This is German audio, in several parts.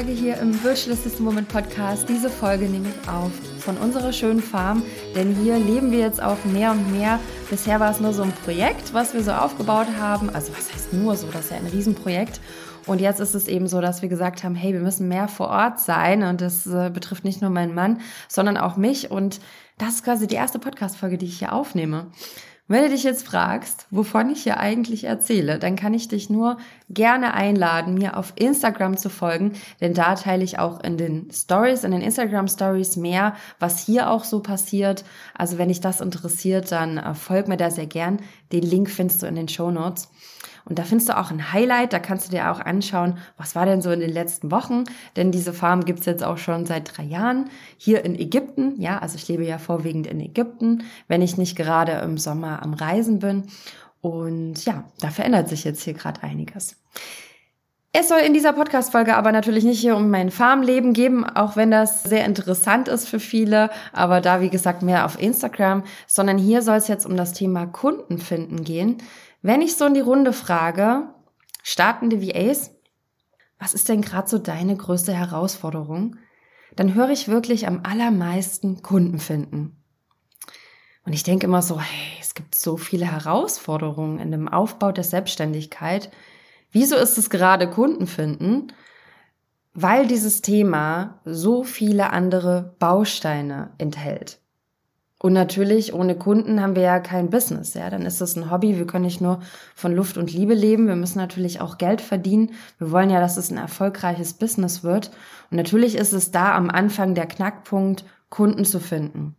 Podcast-Folge hier im Virtual Assistant Woman Podcast. Diese Folge nehme ich auf von unserer schönen Farm, denn hier leben wir jetzt auch mehr und mehr. Bisher war es nur so ein Projekt, was wir so aufgebaut haben. Also was heißt nur so, das ist ja ein Riesenprojekt. Und jetzt ist es eben so, dass wir gesagt haben, hey, wir müssen mehr vor Ort sein und das äh, betrifft nicht nur meinen Mann, sondern auch mich. Und das ist quasi die erste Podcast-Folge, die ich hier aufnehme. Wenn du dich jetzt fragst, wovon ich hier eigentlich erzähle, dann kann ich dich nur gerne einladen, mir auf Instagram zu folgen, denn da teile ich auch in den Stories, in den Instagram Stories mehr, was hier auch so passiert. Also wenn dich das interessiert, dann äh, folg mir da sehr gern. Den Link findest du in den Show Notes. Und da findest du auch ein Highlight, da kannst du dir auch anschauen, was war denn so in den letzten Wochen. Denn diese Farm gibt's jetzt auch schon seit drei Jahren hier in Ägypten. Ja, also ich lebe ja vorwiegend in Ägypten, wenn ich nicht gerade im Sommer am Reisen bin. Und ja, da verändert sich jetzt hier gerade einiges. Es soll in dieser Podcast-Folge aber natürlich nicht hier um mein Farmleben geben, auch wenn das sehr interessant ist für viele, aber da, wie gesagt, mehr auf Instagram, sondern hier soll es jetzt um das Thema Kunden finden gehen. Wenn ich so in die Runde frage, startende VAs, was ist denn gerade so deine größte Herausforderung? Dann höre ich wirklich am allermeisten Kunden finden. Und ich denke immer so, hey, es gibt so viele Herausforderungen in dem Aufbau der Selbstständigkeit. Wieso ist es gerade Kunden finden? Weil dieses Thema so viele andere Bausteine enthält. Und natürlich, ohne Kunden haben wir ja kein Business, ja. Dann ist es ein Hobby. Wir können nicht nur von Luft und Liebe leben. Wir müssen natürlich auch Geld verdienen. Wir wollen ja, dass es ein erfolgreiches Business wird. Und natürlich ist es da am Anfang der Knackpunkt, Kunden zu finden.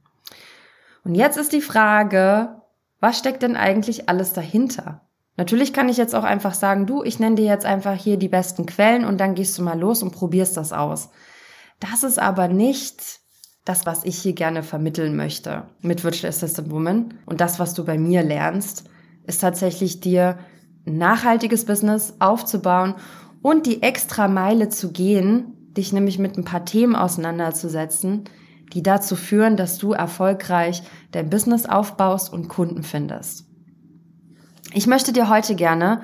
Und jetzt ist die Frage, was steckt denn eigentlich alles dahinter? Natürlich kann ich jetzt auch einfach sagen, du, ich nenne dir jetzt einfach hier die besten Quellen und dann gehst du mal los und probierst das aus. Das ist aber nicht das, was ich hier gerne vermitteln möchte mit Virtual Assistant Woman und das, was du bei mir lernst, ist tatsächlich dir ein nachhaltiges Business aufzubauen und die extra Meile zu gehen, dich nämlich mit ein paar Themen auseinanderzusetzen, die dazu führen, dass du erfolgreich dein Business aufbaust und Kunden findest. Ich möchte dir heute gerne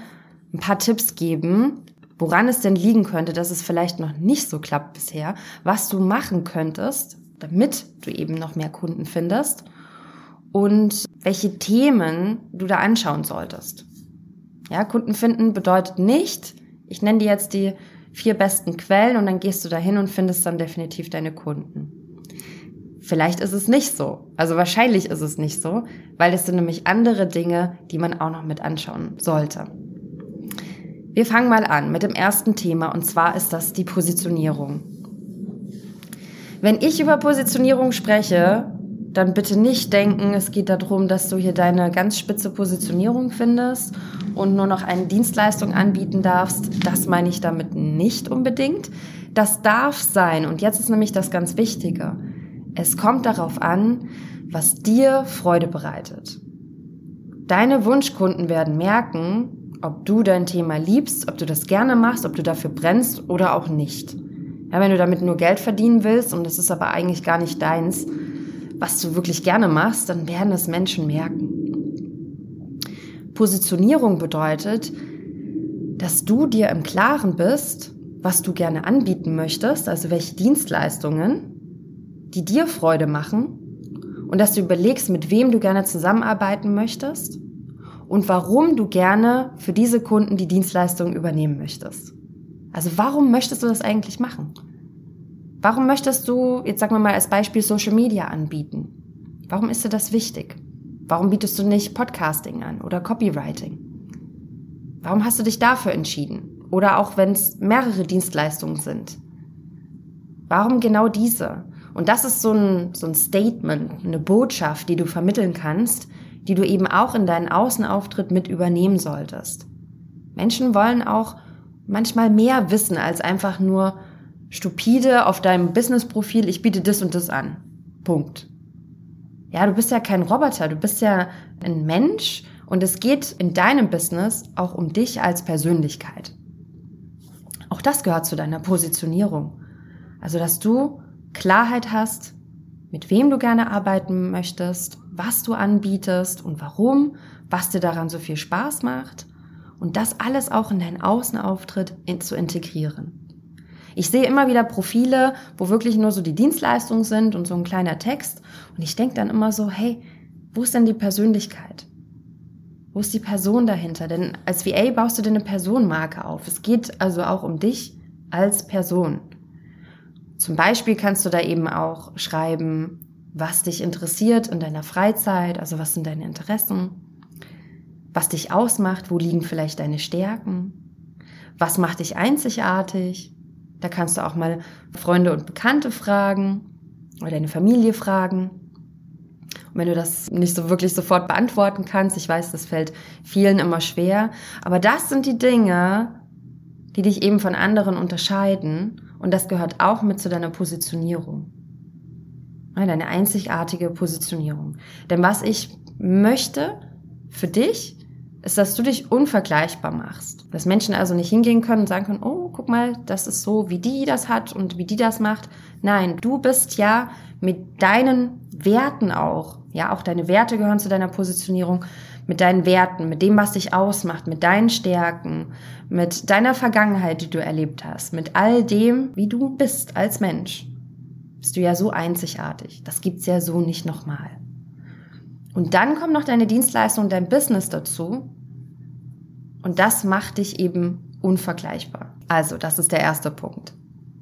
ein paar Tipps geben, woran es denn liegen könnte, dass es vielleicht noch nicht so klappt bisher, was du machen könntest, damit du eben noch mehr Kunden findest und welche Themen du da anschauen solltest. Ja, Kunden finden bedeutet nicht, ich nenne dir jetzt die vier besten Quellen und dann gehst du dahin und findest dann definitiv deine Kunden. Vielleicht ist es nicht so. Also wahrscheinlich ist es nicht so, weil es sind nämlich andere Dinge, die man auch noch mit anschauen sollte. Wir fangen mal an mit dem ersten Thema und zwar ist das die Positionierung. Wenn ich über Positionierung spreche, dann bitte nicht denken, es geht darum, dass du hier deine ganz spitze Positionierung findest und nur noch eine Dienstleistung anbieten darfst. Das meine ich damit nicht unbedingt. Das darf sein. Und jetzt ist nämlich das ganz Wichtige. Es kommt darauf an, was dir Freude bereitet. Deine Wunschkunden werden merken, ob du dein Thema liebst, ob du das gerne machst, ob du dafür brennst oder auch nicht. Ja, wenn du damit nur Geld verdienen willst und das ist aber eigentlich gar nicht deins, was du wirklich gerne machst, dann werden es Menschen merken. Positionierung bedeutet, dass du dir im Klaren bist, was du gerne anbieten möchtest, also welche Dienstleistungen, die dir Freude machen und dass du überlegst, mit wem du gerne zusammenarbeiten möchtest und warum du gerne für diese Kunden die Dienstleistung übernehmen möchtest. Also warum möchtest du das eigentlich machen? Warum möchtest du, jetzt sagen wir mal als Beispiel, Social Media anbieten? Warum ist dir das wichtig? Warum bietest du nicht Podcasting an oder Copywriting? Warum hast du dich dafür entschieden? Oder auch wenn es mehrere Dienstleistungen sind. Warum genau diese? Und das ist so ein, so ein Statement, eine Botschaft, die du vermitteln kannst, die du eben auch in deinen Außenauftritt mit übernehmen solltest. Menschen wollen auch manchmal mehr wissen als einfach nur stupide auf deinem Business-Profil, ich biete das und das an. Punkt. Ja, du bist ja kein Roboter, du bist ja ein Mensch und es geht in deinem Business auch um dich als Persönlichkeit. Auch das gehört zu deiner Positionierung. Also, dass du Klarheit hast, mit wem du gerne arbeiten möchtest, was du anbietest und warum, was dir daran so viel Spaß macht und das alles auch in deinen Außenauftritt in, zu integrieren. Ich sehe immer wieder Profile, wo wirklich nur so die Dienstleistungen sind und so ein kleiner Text. Und ich denke dann immer so, hey, wo ist denn die Persönlichkeit? Wo ist die Person dahinter? Denn als VA baust du dir eine Personenmarke auf. Es geht also auch um dich als Person. Zum Beispiel kannst du da eben auch schreiben, was dich interessiert in deiner Freizeit, also was sind deine Interessen, was dich ausmacht, wo liegen vielleicht deine Stärken, was macht dich einzigartig, da kannst du auch mal Freunde und Bekannte fragen oder deine Familie fragen. Und wenn du das nicht so wirklich sofort beantworten kannst, ich weiß, das fällt vielen immer schwer, aber das sind die Dinge, die dich eben von anderen unterscheiden und das gehört auch mit zu deiner Positionierung. Deine einzigartige Positionierung. Denn was ich möchte für dich, ist, dass du dich unvergleichbar machst. Dass Menschen also nicht hingehen können und sagen können, oh, guck mal, das ist so, wie die das hat und wie die das macht. Nein, du bist ja mit deinen Werten auch, ja, auch deine Werte gehören zu deiner Positionierung, mit deinen Werten, mit dem, was dich ausmacht, mit deinen Stärken, mit deiner Vergangenheit, die du erlebt hast, mit all dem, wie du bist als Mensch, bist du ja so einzigartig. Das gibt's ja so nicht nochmal. Und dann kommt noch deine Dienstleistung und dein Business dazu. Und das macht dich eben unvergleichbar. Also, das ist der erste Punkt.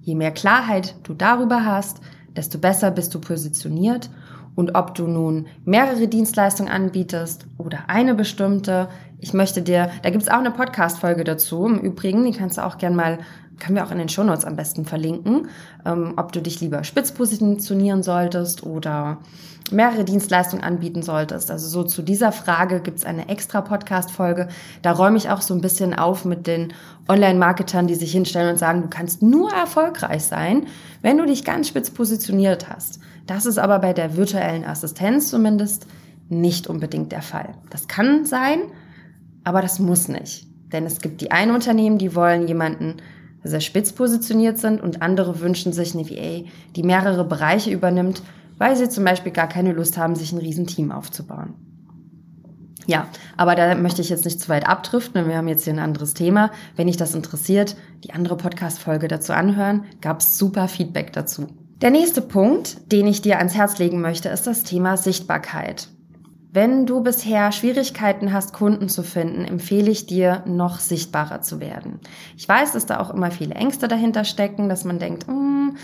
Je mehr Klarheit du darüber hast, desto besser bist du positioniert. Und ob du nun mehrere Dienstleistungen anbietest oder eine bestimmte, ich möchte dir, da gibt's auch eine Podcast-Folge dazu. Im Übrigen, die kannst du auch gern mal können wir auch in den Shownotes am besten verlinken, ähm, ob du dich lieber spitz positionieren solltest oder mehrere Dienstleistungen anbieten solltest. Also so zu dieser Frage gibt's eine extra Podcast-Folge. Da räume ich auch so ein bisschen auf mit den Online-Marketern, die sich hinstellen und sagen, du kannst nur erfolgreich sein, wenn du dich ganz spitz positioniert hast. Das ist aber bei der virtuellen Assistenz zumindest nicht unbedingt der Fall. Das kann sein, aber das muss nicht. Denn es gibt die einen Unternehmen, die wollen jemanden sehr spitz positioniert sind und andere wünschen sich eine VA, die mehrere Bereiche übernimmt, weil sie zum Beispiel gar keine Lust haben, sich ein Riesenteam aufzubauen. Ja, aber da möchte ich jetzt nicht zu weit abdriften, denn wir haben jetzt hier ein anderes Thema. Wenn dich das interessiert, die andere Podcast-Folge dazu anhören, gab es super Feedback dazu. Der nächste Punkt, den ich dir ans Herz legen möchte, ist das Thema Sichtbarkeit. Wenn du bisher Schwierigkeiten hast, Kunden zu finden, empfehle ich dir, noch sichtbarer zu werden. Ich weiß, dass da auch immer viele Ängste dahinter stecken, dass man denkt, mm,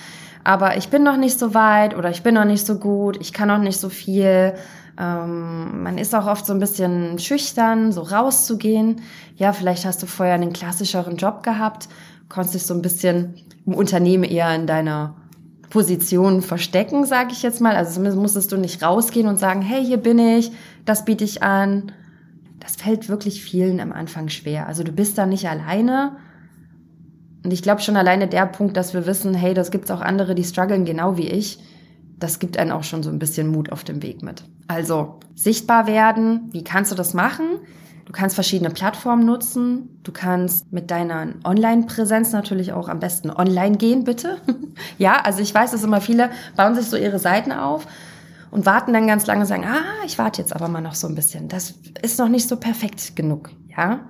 aber ich bin noch nicht so weit oder ich bin noch nicht so gut, ich kann noch nicht so viel. Ähm, man ist auch oft so ein bisschen schüchtern, so rauszugehen. Ja, vielleicht hast du vorher einen klassischeren Job gehabt, konntest dich so ein bisschen im Unternehmen eher in deiner Position verstecken, sage ich jetzt mal. Also zumindest musstest du nicht rausgehen und sagen, hey, hier bin ich, das biete ich an. Das fällt wirklich vielen am Anfang schwer. Also du bist da nicht alleine. Und ich glaube schon alleine der Punkt, dass wir wissen, hey, das gibt's auch andere, die strugglen genau wie ich, das gibt einen auch schon so ein bisschen Mut auf dem Weg mit. Also sichtbar werden, wie kannst du das machen? Du kannst verschiedene Plattformen nutzen. Du kannst mit deiner Online-Präsenz natürlich auch am besten online gehen, bitte. ja, also ich weiß, dass immer viele bauen sich so ihre Seiten auf und warten dann ganz lange und sagen, ah, ich warte jetzt aber mal noch so ein bisschen. Das ist noch nicht so perfekt genug, ja?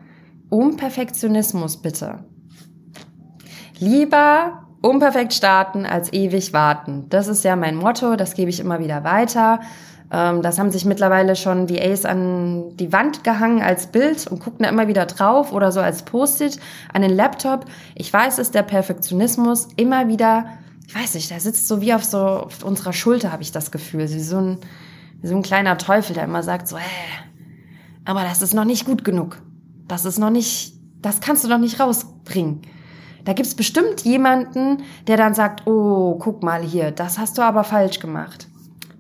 Um Perfektionismus bitte. Lieber unperfekt starten als ewig warten. Das ist ja mein Motto, das gebe ich immer wieder weiter. Ähm, das haben sich mittlerweile schon VAs an die Wand gehangen als Bild und gucken da immer wieder drauf oder so als Post-it an den Laptop. Ich weiß es, der Perfektionismus immer wieder, ich weiß nicht, der sitzt so wie auf so auf unserer Schulter, habe ich das Gefühl. Wie so ein, wie so ein kleiner Teufel, der immer sagt so, äh, aber das ist noch nicht gut genug. Das ist noch nicht, das kannst du noch nicht rausbringen. Da gibt's bestimmt jemanden, der dann sagt, oh, guck mal hier, das hast du aber falsch gemacht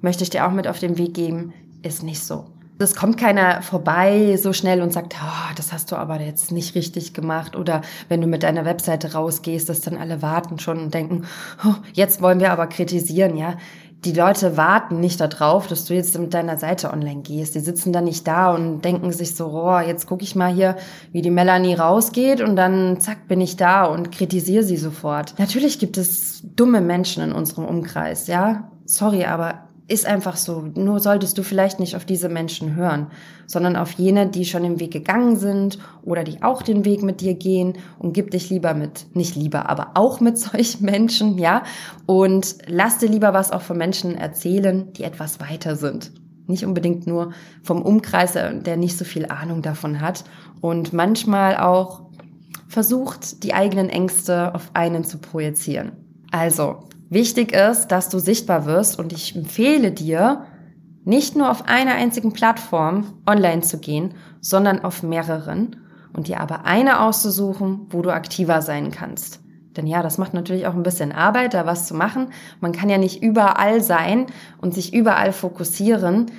möchte ich dir auch mit auf den Weg geben, ist nicht so. Es kommt keiner vorbei so schnell und sagt, oh, das hast du aber jetzt nicht richtig gemacht. Oder wenn du mit deiner Webseite rausgehst, dass dann alle warten schon und denken, oh, jetzt wollen wir aber kritisieren, ja. Die Leute warten nicht darauf, dass du jetzt mit deiner Seite online gehst. Die sitzen dann nicht da und denken sich so, oh, jetzt gucke ich mal hier, wie die Melanie rausgeht und dann zack bin ich da und kritisiere sie sofort. Natürlich gibt es dumme Menschen in unserem Umkreis, ja. Sorry, aber ist einfach so. Nur solltest du vielleicht nicht auf diese Menschen hören, sondern auf jene, die schon den Weg gegangen sind oder die auch den Weg mit dir gehen und gib dich lieber mit, nicht lieber, aber auch mit solchen Menschen, ja. Und lass dir lieber was auch von Menschen erzählen, die etwas weiter sind. Nicht unbedingt nur vom Umkreis, der nicht so viel Ahnung davon hat und manchmal auch versucht, die eigenen Ängste auf einen zu projizieren. Also, wichtig ist, dass du sichtbar wirst und ich empfehle dir, nicht nur auf einer einzigen Plattform online zu gehen, sondern auf mehreren und dir aber eine auszusuchen, wo du aktiver sein kannst. Denn ja, das macht natürlich auch ein bisschen Arbeit, da was zu machen. Man kann ja nicht überall sein und sich überall fokussieren.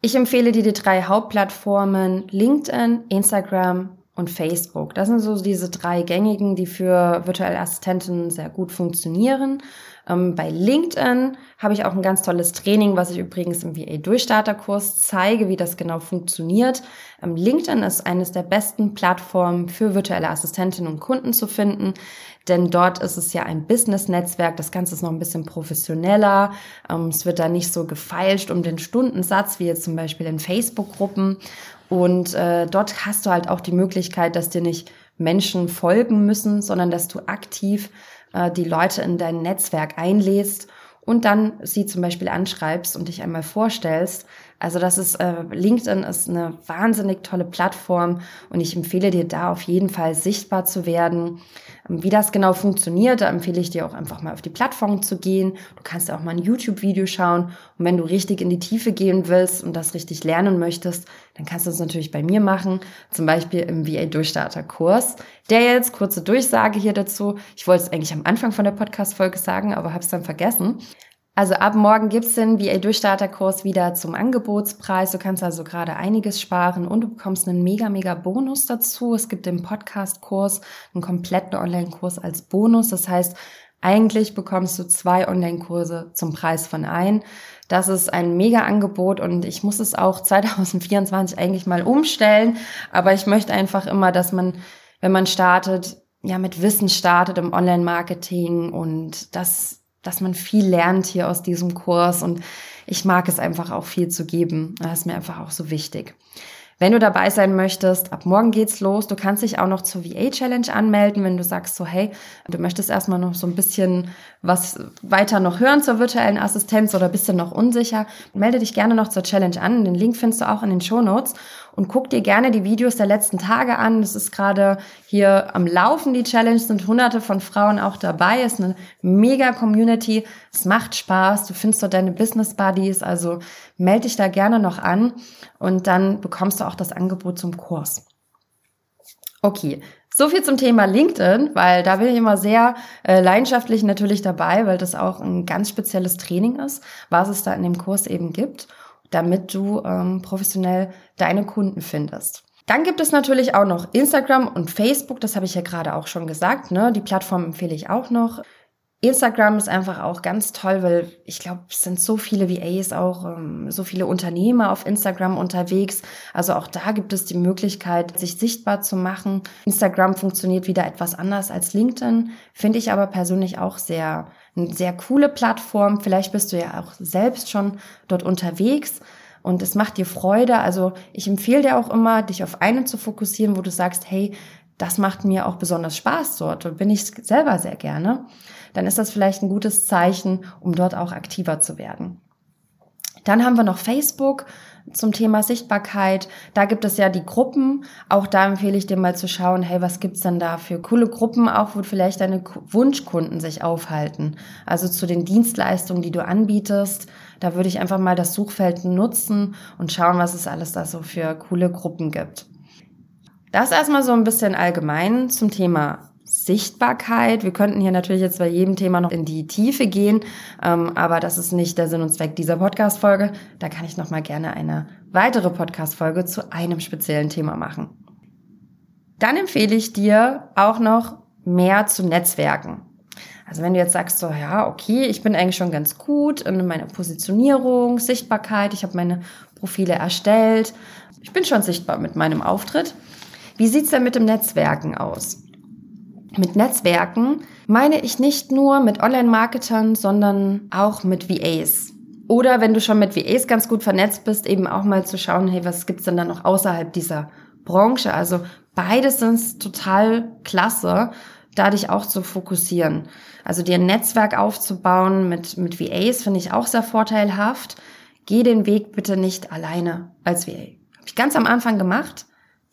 Ich empfehle dir die drei Hauptplattformen LinkedIn, Instagram und Facebook. Das sind so diese drei gängigen, die für virtuelle Assistenten sehr gut funktionieren. Ähm, bei LinkedIn habe ich auch ein ganz tolles Training, was ich übrigens im VA-Durchstarterkurs zeige, wie das genau funktioniert. Ähm, LinkedIn ist eines der besten Plattformen für virtuelle Assistentinnen und Kunden zu finden, denn dort ist es ja ein Business-Netzwerk. Das Ganze ist noch ein bisschen professioneller. Ähm, es wird da nicht so gefeilscht um den Stundensatz wie jetzt zum Beispiel in Facebook-Gruppen. Und äh, dort hast du halt auch die Möglichkeit, dass dir nicht Menschen folgen müssen, sondern dass du aktiv äh, die Leute in dein Netzwerk einlädst und dann sie zum Beispiel anschreibst und dich einmal vorstellst. Also das ist, äh, LinkedIn ist eine wahnsinnig tolle Plattform und ich empfehle dir da auf jeden Fall sichtbar zu werden. Ähm, wie das genau funktioniert, da empfehle ich dir auch einfach mal auf die Plattform zu gehen. Du kannst auch mal ein YouTube-Video schauen und wenn du richtig in die Tiefe gehen willst und das richtig lernen möchtest, dann kannst du es natürlich bei mir machen, zum Beispiel im VA-Durchstarter-Kurs. Der jetzt, kurze Durchsage hier dazu. Ich wollte es eigentlich am Anfang von der Podcast-Folge sagen, aber habe es dann vergessen. Also ab morgen gibt's den VA-Durchstarterkurs wieder zum Angebotspreis. Du kannst also gerade einiges sparen und du bekommst einen mega, mega Bonus dazu. Es gibt den Podcast-Kurs, einen kompletten Online-Kurs als Bonus. Das heißt, eigentlich bekommst du zwei Online-Kurse zum Preis von ein. Das ist ein mega Angebot und ich muss es auch 2024 eigentlich mal umstellen. Aber ich möchte einfach immer, dass man, wenn man startet, ja, mit Wissen startet im Online-Marketing und das dass man viel lernt hier aus diesem Kurs und ich mag es einfach auch viel zu geben. Das ist mir einfach auch so wichtig. Wenn du dabei sein möchtest, ab morgen geht's los. Du kannst dich auch noch zur VA Challenge anmelden, wenn du sagst so, hey, du möchtest erstmal noch so ein bisschen was weiter noch hören zur virtuellen Assistenz oder bist du noch unsicher. Melde dich gerne noch zur Challenge an. Den Link findest du auch in den Show Notes und guck dir gerne die Videos der letzten Tage an. Das ist gerade hier am Laufen, die Challenge, sind hunderte von Frauen auch dabei. Es ist eine mega Community. Es macht Spaß. Du findest dort deine Business Buddies. Also melde dich da gerne noch an und dann bekommst du auch das Angebot zum Kurs. Okay, so viel zum Thema LinkedIn, weil da bin ich immer sehr äh, leidenschaftlich natürlich dabei, weil das auch ein ganz spezielles Training ist, was es da in dem Kurs eben gibt damit du ähm, professionell deine Kunden findest. Dann gibt es natürlich auch noch Instagram und Facebook, das habe ich ja gerade auch schon gesagt. Ne? Die Plattform empfehle ich auch noch. Instagram ist einfach auch ganz toll, weil ich glaube, es sind so viele VAs auch, ähm, so viele Unternehmer auf Instagram unterwegs. Also auch da gibt es die Möglichkeit, sich sichtbar zu machen. Instagram funktioniert wieder etwas anders als LinkedIn, finde ich aber persönlich auch sehr eine sehr coole Plattform. Vielleicht bist du ja auch selbst schon dort unterwegs und es macht dir Freude. Also ich empfehle dir auch immer, dich auf einen zu fokussieren, wo du sagst, hey, das macht mir auch besonders Spaß dort und bin ich selber sehr gerne. Dann ist das vielleicht ein gutes Zeichen, um dort auch aktiver zu werden. Dann haben wir noch Facebook zum Thema Sichtbarkeit. Da gibt es ja die Gruppen. Auch da empfehle ich dir mal zu schauen, hey, was gibt's denn da für coole Gruppen, auch wo vielleicht deine Wunschkunden sich aufhalten. Also zu den Dienstleistungen, die du anbietest. Da würde ich einfach mal das Suchfeld nutzen und schauen, was es alles da so für coole Gruppen gibt. Das erstmal so ein bisschen allgemein zum Thema Sichtbarkeit. Wir könnten hier natürlich jetzt bei jedem Thema noch in die Tiefe gehen, ähm, aber das ist nicht der Sinn und Zweck dieser Podcast-Folge. Da kann ich noch mal gerne eine weitere Podcast-Folge zu einem speziellen Thema machen. Dann empfehle ich dir auch noch mehr zu Netzwerken. Also wenn du jetzt sagst so, ja, okay, ich bin eigentlich schon ganz gut in meiner Positionierung, Sichtbarkeit, ich habe meine Profile erstellt, ich bin schon sichtbar mit meinem Auftritt. Wie sieht's denn mit dem Netzwerken aus? Mit Netzwerken meine ich nicht nur mit Online-Marketern, sondern auch mit VAs. Oder wenn du schon mit VAs ganz gut vernetzt bist, eben auch mal zu schauen, hey, was gibt's denn da noch außerhalb dieser Branche? Also beides sind total klasse, da dich auch zu fokussieren. Also dir ein Netzwerk aufzubauen mit, mit VAs finde ich auch sehr vorteilhaft. Geh den Weg bitte nicht alleine als VA. Habe ich ganz am Anfang gemacht.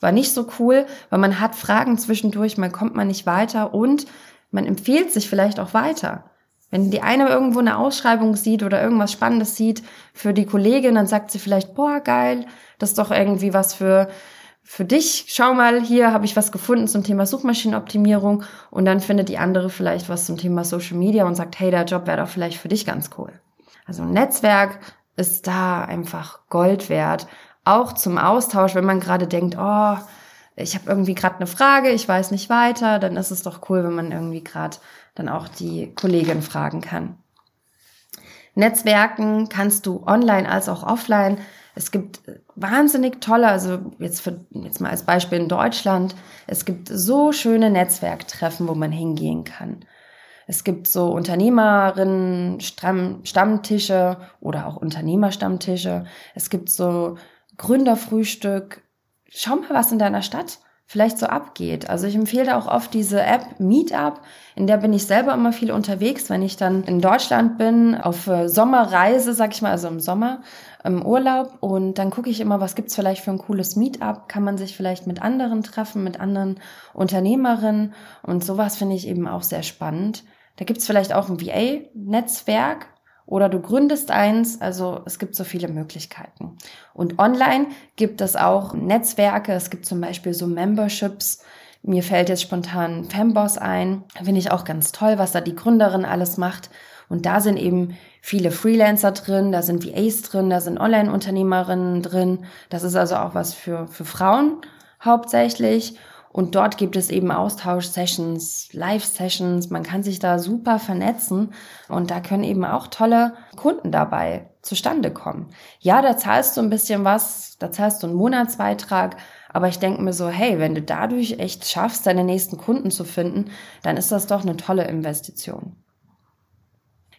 War nicht so cool, weil man hat Fragen zwischendurch, man kommt man nicht weiter und man empfiehlt sich vielleicht auch weiter. Wenn die eine irgendwo eine Ausschreibung sieht oder irgendwas Spannendes sieht für die Kollegin, dann sagt sie vielleicht, boah, geil, das ist doch irgendwie was für, für dich. Schau mal, hier habe ich was gefunden zum Thema Suchmaschinenoptimierung und dann findet die andere vielleicht was zum Thema Social Media und sagt, hey, der Job wäre doch vielleicht für dich ganz cool. Also ein Netzwerk ist da einfach Gold wert. Auch zum Austausch, wenn man gerade denkt, oh, ich habe irgendwie gerade eine Frage, ich weiß nicht weiter, dann ist es doch cool, wenn man irgendwie gerade dann auch die Kollegin fragen kann. Netzwerken kannst du online als auch offline. Es gibt wahnsinnig tolle, also jetzt, für, jetzt mal als Beispiel in Deutschland, es gibt so schöne Netzwerktreffen, wo man hingehen kann. Es gibt so Unternehmerinnen, Stammtische oder auch Unternehmerstammtische. Es gibt so Gründerfrühstück. Schau mal, was in deiner Stadt vielleicht so abgeht. Also ich empfehle auch oft diese App Meetup, in der bin ich selber immer viel unterwegs, wenn ich dann in Deutschland bin, auf äh, Sommerreise, sag ich mal, also im Sommer, im Urlaub und dann gucke ich immer, was gibt's vielleicht für ein cooles Meetup, kann man sich vielleicht mit anderen treffen, mit anderen Unternehmerinnen und sowas finde ich eben auch sehr spannend. Da gibt's vielleicht auch ein VA-Netzwerk, oder du gründest eins. Also es gibt so viele Möglichkeiten. Und online gibt es auch Netzwerke. Es gibt zum Beispiel so Memberships. Mir fällt jetzt spontan Femboss ein. Finde ich auch ganz toll, was da die Gründerin alles macht. Und da sind eben viele Freelancer drin, da sind VAs drin, da sind Online-Unternehmerinnen drin. Das ist also auch was für, für Frauen hauptsächlich. Und dort gibt es eben Austausch-Sessions, Live-Sessions. Man kann sich da super vernetzen. Und da können eben auch tolle Kunden dabei zustande kommen. Ja, da zahlst du ein bisschen was, da zahlst du einen Monatsbeitrag. Aber ich denke mir so, hey, wenn du dadurch echt schaffst, deine nächsten Kunden zu finden, dann ist das doch eine tolle Investition.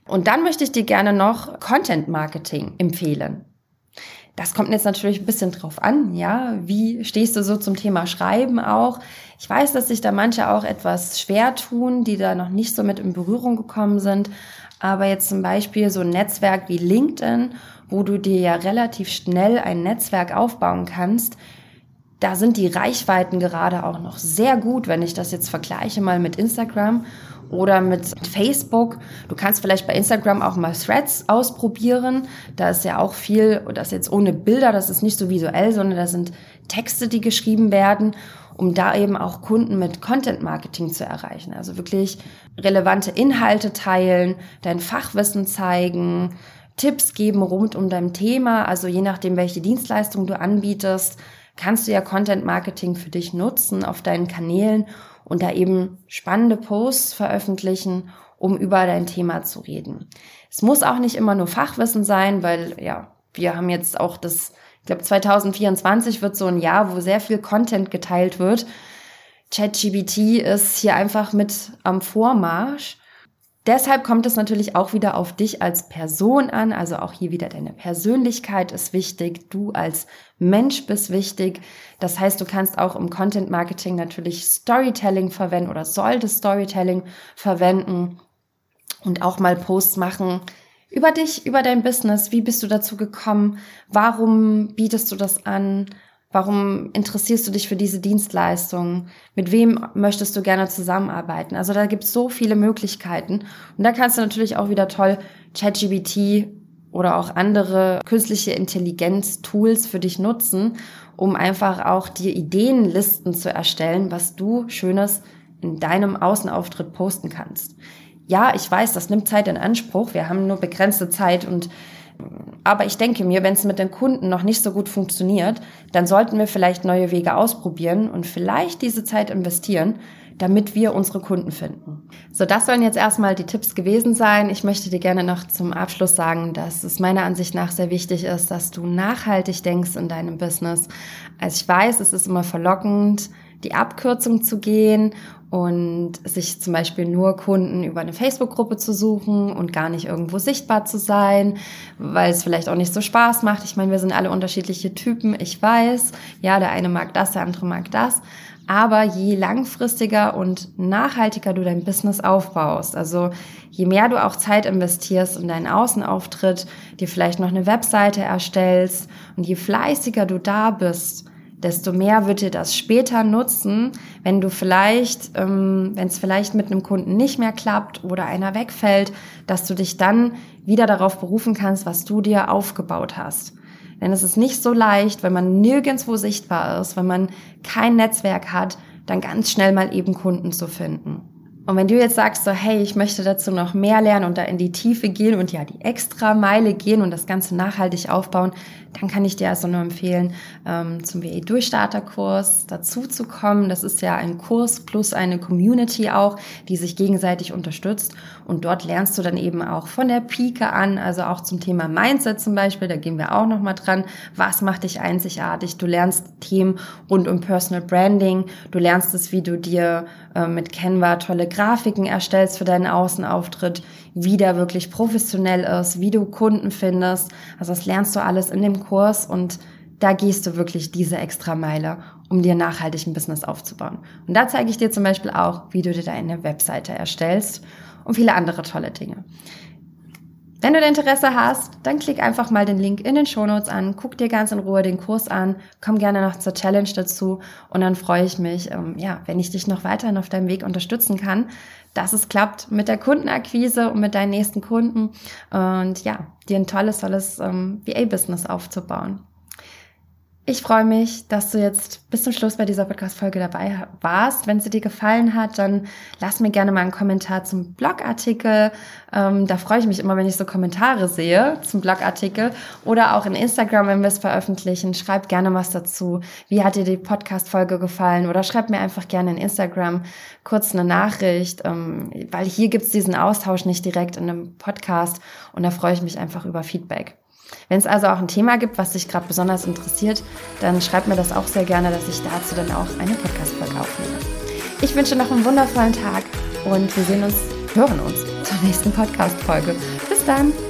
Und dann möchte ich dir gerne noch Content Marketing empfehlen. Das kommt jetzt natürlich ein bisschen drauf an, ja. Wie stehst du so zum Thema Schreiben auch? Ich weiß, dass sich da manche auch etwas schwer tun, die da noch nicht so mit in Berührung gekommen sind. Aber jetzt zum Beispiel so ein Netzwerk wie LinkedIn, wo du dir ja relativ schnell ein Netzwerk aufbauen kannst, da sind die Reichweiten gerade auch noch sehr gut, wenn ich das jetzt vergleiche mal mit Instagram oder mit Facebook. Du kannst vielleicht bei Instagram auch mal Threads ausprobieren. Da ist ja auch viel, das jetzt ohne Bilder, das ist nicht so visuell, sondern da sind Texte, die geschrieben werden, um da eben auch Kunden mit Content Marketing zu erreichen. Also wirklich relevante Inhalte teilen, dein Fachwissen zeigen, Tipps geben rund um dein Thema. Also je nachdem, welche Dienstleistung du anbietest, kannst du ja Content Marketing für dich nutzen auf deinen Kanälen und da eben spannende Posts veröffentlichen, um über dein Thema zu reden. Es muss auch nicht immer nur Fachwissen sein, weil ja, wir haben jetzt auch das, ich glaube 2024 wird so ein Jahr, wo sehr viel Content geteilt wird. ChatGBT ist hier einfach mit am Vormarsch Deshalb kommt es natürlich auch wieder auf dich als Person an, also auch hier wieder deine Persönlichkeit ist wichtig, du als Mensch bist wichtig. Das heißt, du kannst auch im Content Marketing natürlich Storytelling verwenden oder solltest Storytelling verwenden und auch mal Posts machen über dich, über dein Business. Wie bist du dazu gekommen? Warum bietest du das an? Warum interessierst du dich für diese Dienstleistung? Mit wem möchtest du gerne zusammenarbeiten? Also da gibt es so viele Möglichkeiten. Und da kannst du natürlich auch wieder toll ChatGBT oder auch andere künstliche Intelligenz-Tools für dich nutzen, um einfach auch dir Ideenlisten zu erstellen, was du Schönes in deinem Außenauftritt posten kannst. Ja, ich weiß, das nimmt Zeit in Anspruch. Wir haben nur begrenzte Zeit und aber ich denke mir, wenn es mit den Kunden noch nicht so gut funktioniert, dann sollten wir vielleicht neue Wege ausprobieren und vielleicht diese Zeit investieren, damit wir unsere Kunden finden. So, das sollen jetzt erstmal die Tipps gewesen sein. Ich möchte dir gerne noch zum Abschluss sagen, dass es meiner Ansicht nach sehr wichtig ist, dass du nachhaltig denkst in deinem Business. Also ich weiß, es ist immer verlockend, die Abkürzung zu gehen und sich zum Beispiel nur Kunden über eine Facebook-Gruppe zu suchen und gar nicht irgendwo sichtbar zu sein, weil es vielleicht auch nicht so Spaß macht. Ich meine, wir sind alle unterschiedliche Typen. Ich weiß, ja, der eine mag das, der andere mag das. Aber je langfristiger und nachhaltiger du dein Business aufbaust, also je mehr du auch Zeit investierst in deinen Außenauftritt, dir vielleicht noch eine Webseite erstellst und je fleißiger du da bist, desto mehr wird dir das später nutzen, wenn du vielleicht, ähm, wenn es vielleicht mit einem Kunden nicht mehr klappt oder einer wegfällt, dass du dich dann wieder darauf berufen kannst, was du dir aufgebaut hast. Denn es ist nicht so leicht, wenn man nirgendwo sichtbar ist, wenn man kein Netzwerk hat, dann ganz schnell mal eben Kunden zu finden. Und wenn du jetzt sagst so, hey, ich möchte dazu noch mehr lernen und da in die Tiefe gehen und ja die extra Meile gehen und das Ganze nachhaltig aufbauen, dann kann ich dir also nur empfehlen, ähm, zum WE Durchstarterkurs dazu zu kommen. Das ist ja ein Kurs plus eine Community auch, die sich gegenseitig unterstützt. Und dort lernst du dann eben auch von der Pike an, also auch zum Thema Mindset zum Beispiel, da gehen wir auch nochmal dran. Was macht dich einzigartig? Du lernst Themen rund um Personal Branding. Du lernst es, wie du dir äh, mit Canva tolle Grafiken erstellst für deinen Außenauftritt, wie der wirklich professionell ist, wie du Kunden findest. Also das lernst du alles in dem Kurs und da gehst du wirklich diese extra Meile, um dir nachhaltig ein Business aufzubauen. Und da zeige ich dir zum Beispiel auch, wie du dir deine Webseite erstellst und viele andere tolle Dinge. Wenn du Interesse hast, dann klick einfach mal den Link in den Shownotes an, guck dir ganz in Ruhe den Kurs an, komm gerne noch zur Challenge dazu und dann freue ich mich, ähm, ja, wenn ich dich noch weiterhin auf deinem Weg unterstützen kann, dass es klappt mit der Kundenakquise und mit deinen nächsten Kunden und ja, dir ein tolles, tolles ähm, VA-Business aufzubauen. Ich freue mich, dass du jetzt bis zum Schluss bei dieser Podcast-Folge dabei warst. Wenn sie dir gefallen hat, dann lass mir gerne mal einen Kommentar zum Blogartikel. Ähm, da freue ich mich immer, wenn ich so Kommentare sehe zum Blogartikel oder auch in Instagram, wenn wir es veröffentlichen. Schreib gerne was dazu. Wie hat dir die Podcast-Folge gefallen? Oder schreib mir einfach gerne in Instagram kurz eine Nachricht, ähm, weil hier gibt's diesen Austausch nicht direkt in einem Podcast und da freue ich mich einfach über Feedback. Wenn es also auch ein Thema gibt, was dich gerade besonders interessiert, dann schreib mir das auch sehr gerne, dass ich dazu dann auch eine Podcast-Folge aufnehme. Ich wünsche noch einen wundervollen Tag und wir sehen uns, hören uns zur nächsten Podcast-Folge. Bis dann!